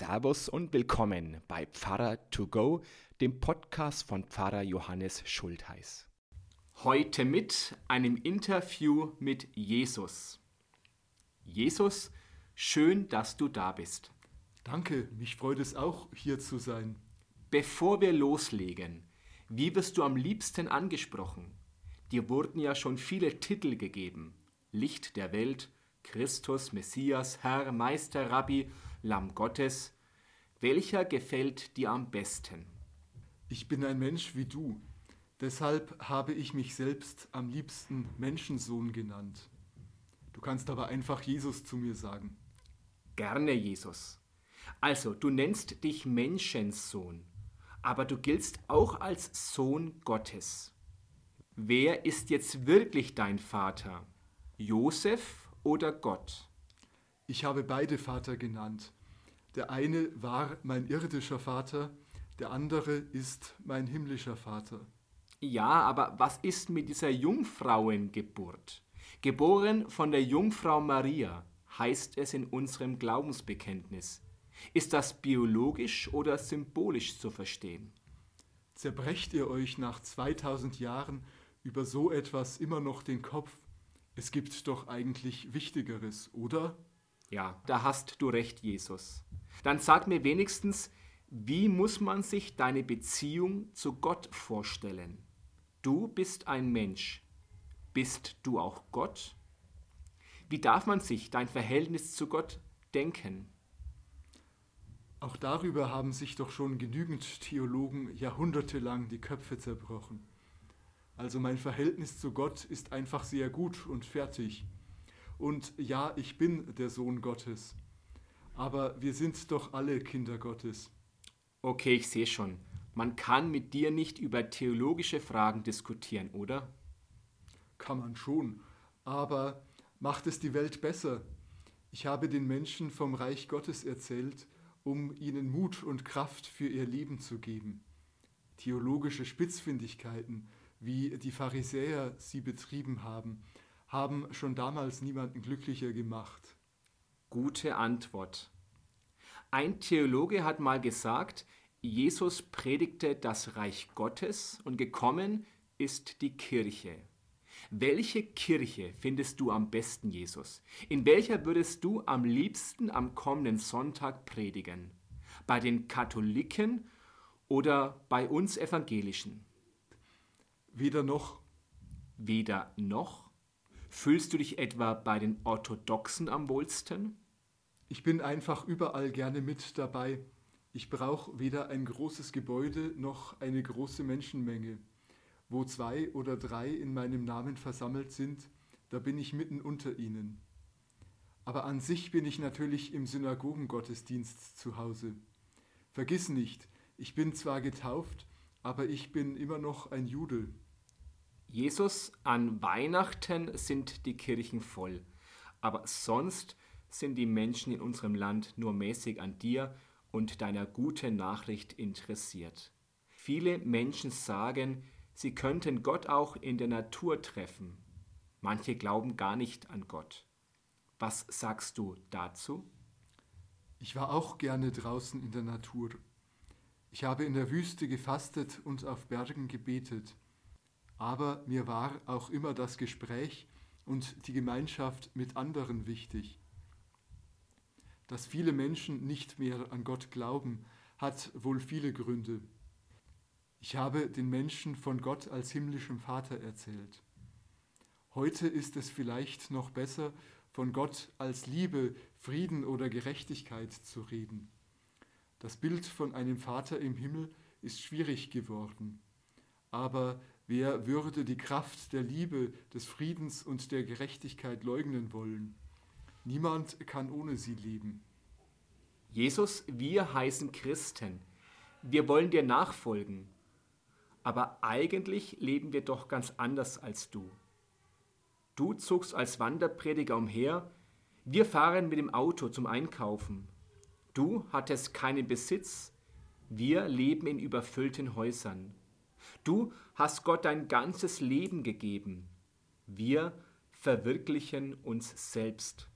Servus und willkommen bei Pfarrer to go, dem Podcast von Pfarrer Johannes Schultheiß. Heute mit einem Interview mit Jesus. Jesus, schön, dass du da bist. Danke, mich freut es auch, hier zu sein. Bevor wir loslegen, wie wirst du am liebsten angesprochen? Dir wurden ja schon viele Titel gegeben. Licht der Welt, Christus, Messias, Herr, Meister, Rabbi Lamm Gottes, welcher gefällt dir am besten? Ich bin ein Mensch wie du, deshalb habe ich mich selbst am liebsten Menschensohn genannt. Du kannst aber einfach Jesus zu mir sagen. Gerne Jesus. Also, du nennst dich Menschensohn, aber du giltst auch als Sohn Gottes. Wer ist jetzt wirklich dein Vater? Josef oder Gott? Ich habe beide Vater genannt. Der eine war mein irdischer Vater, der andere ist mein himmlischer Vater. Ja, aber was ist mit dieser Jungfrauengeburt? Geboren von der Jungfrau Maria, heißt es in unserem Glaubensbekenntnis. Ist das biologisch oder symbolisch zu verstehen? Zerbrecht ihr euch nach 2000 Jahren über so etwas immer noch den Kopf? Es gibt doch eigentlich Wichtigeres, oder? Ja, da hast du recht, Jesus. Dann sag mir wenigstens, wie muss man sich deine Beziehung zu Gott vorstellen? Du bist ein Mensch. Bist du auch Gott? Wie darf man sich dein Verhältnis zu Gott denken? Auch darüber haben sich doch schon genügend Theologen jahrhundertelang die Köpfe zerbrochen. Also mein Verhältnis zu Gott ist einfach sehr gut und fertig. Und ja, ich bin der Sohn Gottes. Aber wir sind doch alle Kinder Gottes. Okay, ich sehe schon. Man kann mit dir nicht über theologische Fragen diskutieren, oder? Kann man schon. Aber macht es die Welt besser? Ich habe den Menschen vom Reich Gottes erzählt, um ihnen Mut und Kraft für ihr Leben zu geben. Theologische Spitzfindigkeiten, wie die Pharisäer sie betrieben haben, haben schon damals niemanden glücklicher gemacht. Gute Antwort. Ein Theologe hat mal gesagt, Jesus predigte das Reich Gottes und gekommen ist die Kirche. Welche Kirche findest du am besten, Jesus? In welcher würdest du am liebsten am kommenden Sonntag predigen? Bei den Katholiken oder bei uns Evangelischen? Weder noch. Weder noch? Fühlst du dich etwa bei den Orthodoxen am wohlsten? Ich bin einfach überall gerne mit dabei. Ich brauche weder ein großes Gebäude noch eine große Menschenmenge. Wo zwei oder drei in meinem Namen versammelt sind, da bin ich mitten unter ihnen. Aber an sich bin ich natürlich im Synagogengottesdienst zu Hause. Vergiss nicht, ich bin zwar getauft, aber ich bin immer noch ein Jude. Jesus, an Weihnachten sind die Kirchen voll, aber sonst sind die Menschen in unserem Land nur mäßig an dir und deiner guten Nachricht interessiert. Viele Menschen sagen, sie könnten Gott auch in der Natur treffen. Manche glauben gar nicht an Gott. Was sagst du dazu? Ich war auch gerne draußen in der Natur. Ich habe in der Wüste gefastet und auf Bergen gebetet aber mir war auch immer das Gespräch und die Gemeinschaft mit anderen wichtig. Dass viele Menschen nicht mehr an Gott glauben, hat wohl viele Gründe. Ich habe den Menschen von Gott als himmlischem Vater erzählt. Heute ist es vielleicht noch besser, von Gott als Liebe, Frieden oder Gerechtigkeit zu reden. Das Bild von einem Vater im Himmel ist schwierig geworden. Aber Wer würde die Kraft der Liebe, des Friedens und der Gerechtigkeit leugnen wollen? Niemand kann ohne sie leben. Jesus, wir heißen Christen. Wir wollen dir nachfolgen. Aber eigentlich leben wir doch ganz anders als du. Du zogst als Wanderprediger umher, wir fahren mit dem Auto zum Einkaufen. Du hattest keinen Besitz, wir leben in überfüllten Häusern. Du hast Gott dein ganzes Leben gegeben. Wir verwirklichen uns selbst.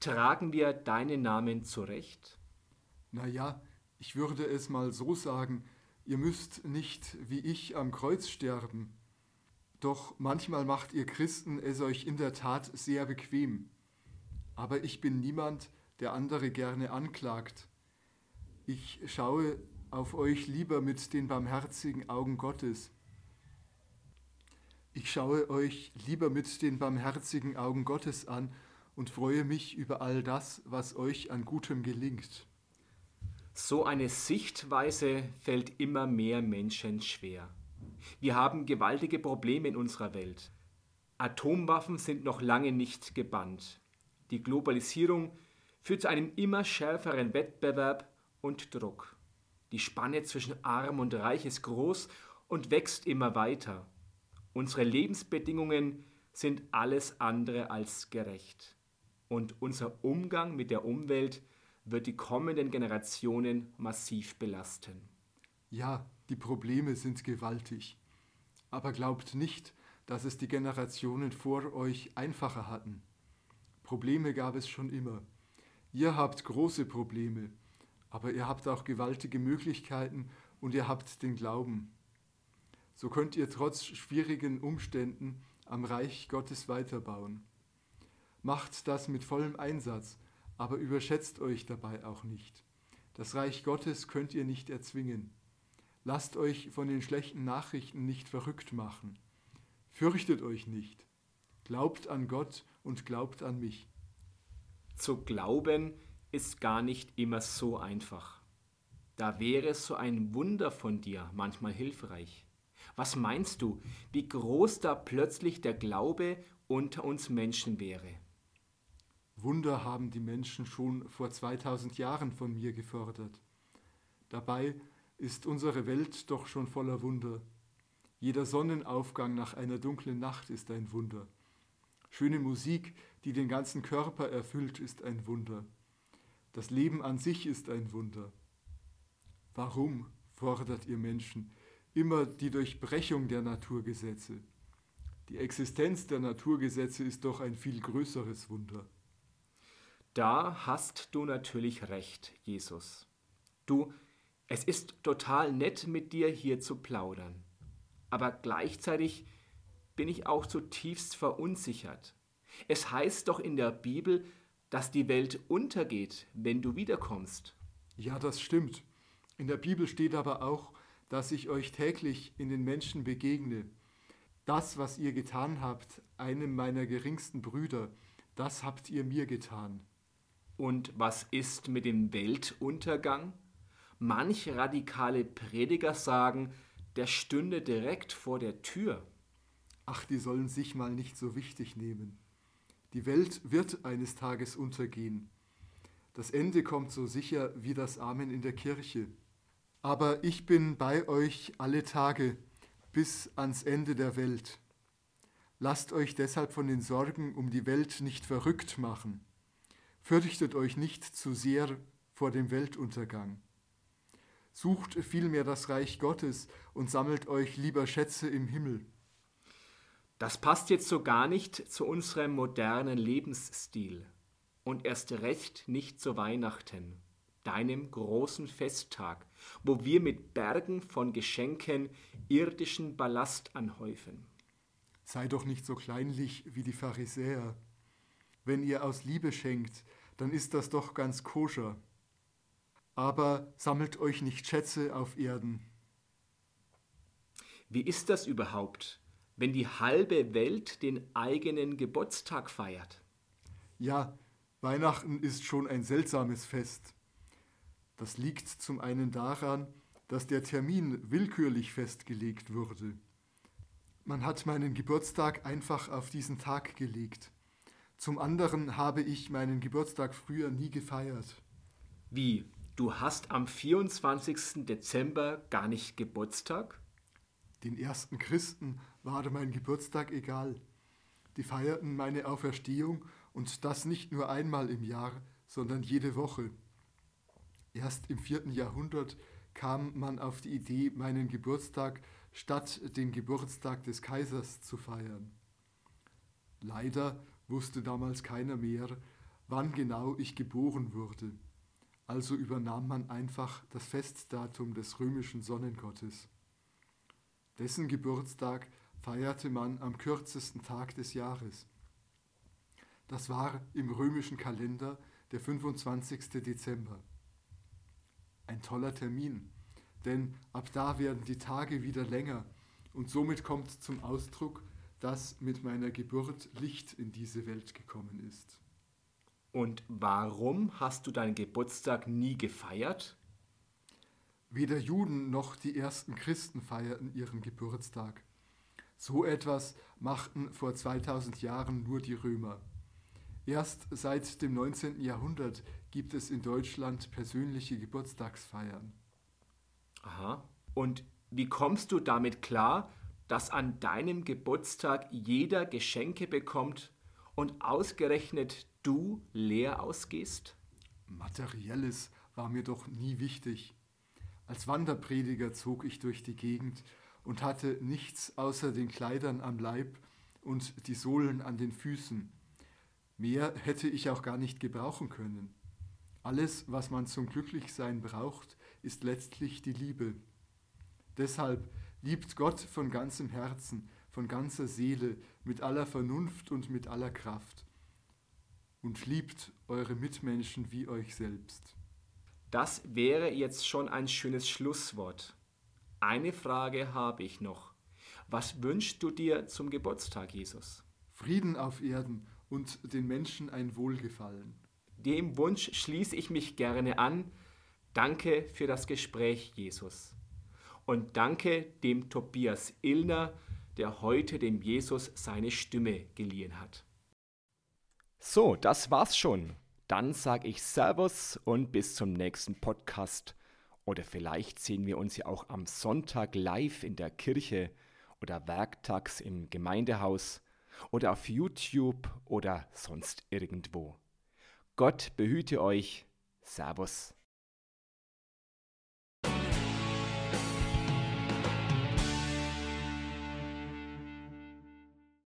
Tragen wir deinen Namen zurecht? Na ja, ich würde es mal so sagen, ihr müsst nicht wie ich am Kreuz sterben. Doch manchmal macht ihr Christen es euch in der Tat sehr bequem. Aber ich bin niemand, der andere gerne anklagt. Ich schaue auf euch lieber mit den barmherzigen Augen Gottes. Ich schaue euch lieber mit den barmherzigen Augen Gottes an und freue mich über all das, was euch an Gutem gelingt. So eine Sichtweise fällt immer mehr Menschen schwer. Wir haben gewaltige Probleme in unserer Welt. Atomwaffen sind noch lange nicht gebannt. Die Globalisierung führt zu einem immer schärferen Wettbewerb und Druck. Die Spanne zwischen Arm und Reich ist groß und wächst immer weiter. Unsere Lebensbedingungen sind alles andere als gerecht. Und unser Umgang mit der Umwelt wird die kommenden Generationen massiv belasten. Ja, die Probleme sind gewaltig. Aber glaubt nicht, dass es die Generationen vor euch einfacher hatten. Probleme gab es schon immer. Ihr habt große Probleme, aber ihr habt auch gewaltige Möglichkeiten und ihr habt den Glauben. So könnt ihr trotz schwierigen Umständen am Reich Gottes weiterbauen. Macht das mit vollem Einsatz, aber überschätzt euch dabei auch nicht. Das Reich Gottes könnt ihr nicht erzwingen. Lasst euch von den schlechten Nachrichten nicht verrückt machen. Fürchtet euch nicht. Glaubt an Gott und glaubt an mich. Zu glauben ist gar nicht immer so einfach. Da wäre so ein Wunder von dir manchmal hilfreich. Was meinst du, wie groß da plötzlich der Glaube unter uns Menschen wäre? Wunder haben die Menschen schon vor 2000 Jahren von mir gefordert. Dabei ist unsere Welt doch schon voller Wunder. Jeder Sonnenaufgang nach einer dunklen Nacht ist ein Wunder. Schöne Musik, die den ganzen Körper erfüllt, ist ein Wunder. Das Leben an sich ist ein Wunder. Warum, fordert ihr Menschen, immer die Durchbrechung der Naturgesetze? Die Existenz der Naturgesetze ist doch ein viel größeres Wunder. Da hast du natürlich recht, Jesus. Du, es ist total nett mit dir hier zu plaudern. Aber gleichzeitig bin ich auch zutiefst verunsichert. Es heißt doch in der Bibel, dass die Welt untergeht, wenn du wiederkommst. Ja, das stimmt. In der Bibel steht aber auch, dass ich euch täglich in den Menschen begegne. Das, was ihr getan habt, einem meiner geringsten Brüder, das habt ihr mir getan. Und was ist mit dem Weltuntergang? Manch radikale Prediger sagen, der stünde direkt vor der Tür. Ach, die sollen sich mal nicht so wichtig nehmen. Die Welt wird eines Tages untergehen. Das Ende kommt so sicher wie das Amen in der Kirche. Aber ich bin bei euch alle Tage bis ans Ende der Welt. Lasst euch deshalb von den Sorgen um die Welt nicht verrückt machen. Fürchtet euch nicht zu sehr vor dem Weltuntergang. Sucht vielmehr das Reich Gottes und sammelt euch lieber Schätze im Himmel. Das passt jetzt so gar nicht zu unserem modernen Lebensstil und erst recht nicht zu Weihnachten, deinem großen Festtag, wo wir mit Bergen von Geschenken irdischen Ballast anhäufen. Sei doch nicht so kleinlich wie die Pharisäer. Wenn ihr aus Liebe schenkt, dann ist das doch ganz koscher. Aber sammelt euch nicht Schätze auf Erden. Wie ist das überhaupt, wenn die halbe Welt den eigenen Geburtstag feiert? Ja, Weihnachten ist schon ein seltsames Fest. Das liegt zum einen daran, dass der Termin willkürlich festgelegt wurde. Man hat meinen Geburtstag einfach auf diesen Tag gelegt. Zum anderen habe ich meinen Geburtstag früher nie gefeiert. Wie? Du hast am 24. Dezember gar nicht Geburtstag? Den ersten Christen war mein Geburtstag egal. Die feierten meine Auferstehung und das nicht nur einmal im Jahr, sondern jede Woche. Erst im vierten Jahrhundert kam man auf die Idee, meinen Geburtstag statt den Geburtstag des Kaisers zu feiern. Leider wusste damals keiner mehr, wann genau ich geboren wurde. also übernahm man einfach das Festdatum des römischen Sonnengottes. Dessen Geburtstag feierte man am kürzesten Tag des Jahres. Das war im römischen Kalender der 25. Dezember. Ein toller Termin, denn ab da werden die Tage wieder länger und somit kommt zum Ausdruck, dass mit meiner Geburt Licht in diese Welt gekommen ist. Und warum hast du deinen Geburtstag nie gefeiert? Weder Juden noch die ersten Christen feierten ihren Geburtstag. So etwas machten vor 2000 Jahren nur die Römer. Erst seit dem 19. Jahrhundert gibt es in Deutschland persönliche Geburtstagsfeiern. Aha. Und wie kommst du damit klar, dass an deinem Geburtstag jeder Geschenke bekommt und ausgerechnet du leer ausgehst? Materielles war mir doch nie wichtig. Als Wanderprediger zog ich durch die Gegend und hatte nichts außer den Kleidern am Leib und die Sohlen an den Füßen. Mehr hätte ich auch gar nicht gebrauchen können. Alles, was man zum Glücklichsein braucht, ist letztlich die Liebe. Deshalb liebt Gott von ganzem Herzen, von ganzer Seele, mit aller Vernunft und mit aller Kraft. Und liebt eure Mitmenschen wie euch selbst. Das wäre jetzt schon ein schönes Schlusswort. Eine Frage habe ich noch. Was wünschst du dir zum Geburtstag, Jesus? Frieden auf Erden und den Menschen ein Wohlgefallen. Dem Wunsch schließe ich mich gerne an. Danke für das Gespräch, Jesus. Und danke dem Tobias Illner, der heute dem Jesus seine Stimme geliehen hat. So, das war's schon. Dann sage ich Servus und bis zum nächsten Podcast. Oder vielleicht sehen wir uns ja auch am Sonntag live in der Kirche oder werktags im Gemeindehaus oder auf YouTube oder sonst irgendwo. Gott behüte euch. Servus.